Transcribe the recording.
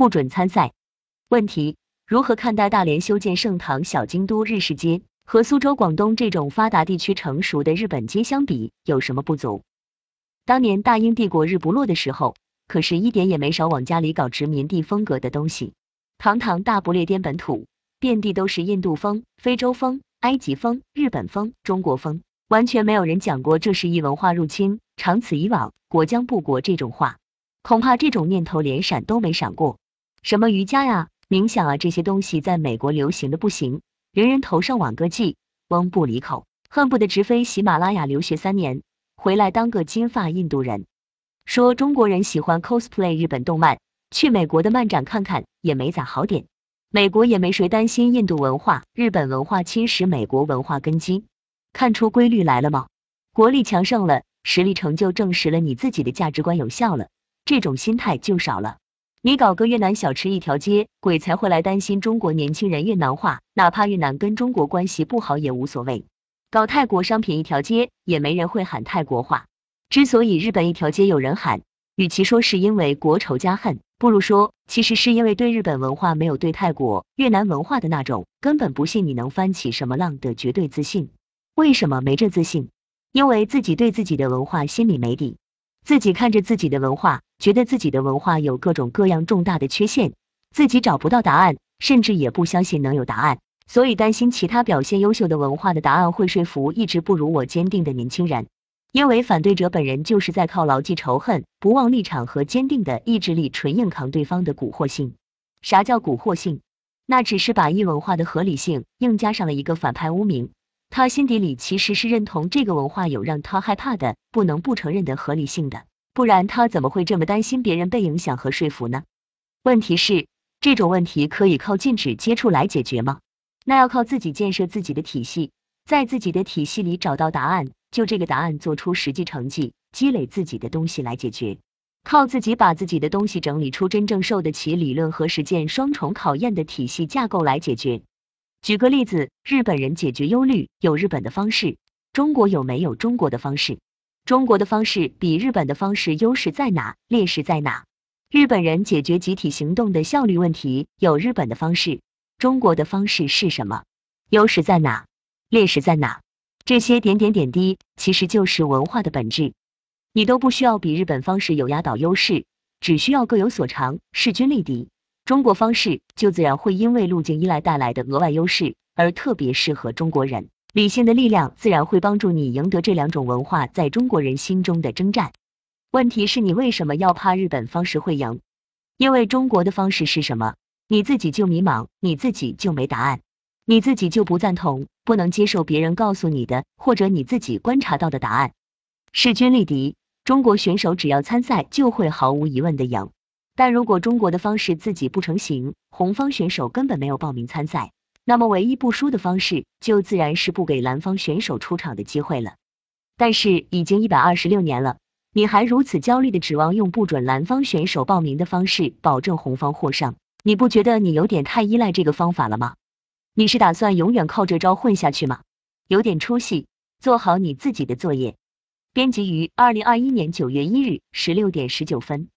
不准参赛。问题：如何看待大连修建盛唐小京都日式街？和苏州、广东这种发达地区成熟的日本街相比，有什么不足？当年大英帝国日不落的时候，可是一点也没少往家里搞殖民地风格的东西。堂堂大不列颠本土，遍地都是印度风、非洲风、埃及风、日本风、中国风，完全没有人讲过这是一文化入侵。长此以往，国将不国这种话，恐怕这种念头连闪都没闪过。什么瑜伽呀、冥想啊，这些东西在美国流行的不行。人人头上网个髻，翁不离口，恨不得直飞喜马拉雅留学三年，回来当个金发印度人。说中国人喜欢 cosplay 日本动漫，去美国的漫展看看也没咋好点。美国也没谁担心印度文化、日本文化侵蚀美国文化根基。看出规律来了吗？国力强盛了，实力成就证实了你自己的价值观有效了，这种心态就少了。你搞个越南小吃一条街，鬼才会来担心中国年轻人越南化，哪怕越南跟中国关系不好也无所谓。搞泰国商品一条街，也没人会喊泰国话。之所以日本一条街有人喊，与其说是因为国仇家恨，不如说其实是因为对日本文化没有对泰国、越南文化的那种根本不信你能翻起什么浪的绝对自信。为什么没这自信？因为自己对自己的文化心里没底。自己看着自己的文化，觉得自己的文化有各种各样重大的缺陷，自己找不到答案，甚至也不相信能有答案，所以担心其他表现优秀的文化的答案会说服一直不如我坚定的年轻人。因为反对者本人就是在靠牢记仇恨、不忘立场和坚定的意志力纯硬扛对方的蛊惑性。啥叫蛊惑性？那只是把一文化的合理性硬加上了一个反派污名。他心底里其实是认同这个文化有让他害怕的、不能不承认的合理性的，不然他怎么会这么担心别人被影响和说服呢？问题是，这种问题可以靠禁止接触来解决吗？那要靠自己建设自己的体系，在自己的体系里找到答案，就这个答案做出实际成绩，积累自己的东西来解决，靠自己把自己的东西整理出真正受得起理论和实践双重考验的体系架构来解决。举个例子，日本人解决忧虑有日本的方式，中国有没有中国的方式？中国的方式比日本的方式优势在哪？劣势在哪？日本人解决集体行动的效率问题有日本的方式，中国的方式是什么？优势在哪？劣势在哪？这些点点点滴其实就是文化的本质。你都不需要比日本方式有压倒优势，只需要各有所长，势均力敌。中国方式就自然会因为路径依赖带来的额外优势而特别适合中国人，理性的力量自然会帮助你赢得这两种文化在中国人心中的征战。问题是你为什么要怕日本方式会赢？因为中国的方式是什么，你自己就迷茫，你自己就没答案，你自己就不赞同，不能接受别人告诉你的或者你自己观察到的答案。势均力敌，中国选手只要参赛就会毫无疑问的赢。但如果中国的方式自己不成型，红方选手根本没有报名参赛，那么唯一不输的方式就自然是不给蓝方选手出场的机会了。但是已经一百二十六年了，你还如此焦虑的指望用不准蓝方选手报名的方式保证红方获胜，你不觉得你有点太依赖这个方法了吗？你是打算永远靠这招混下去吗？有点出息，做好你自己的作业。编辑于二零二一年九月一日十六点十九分。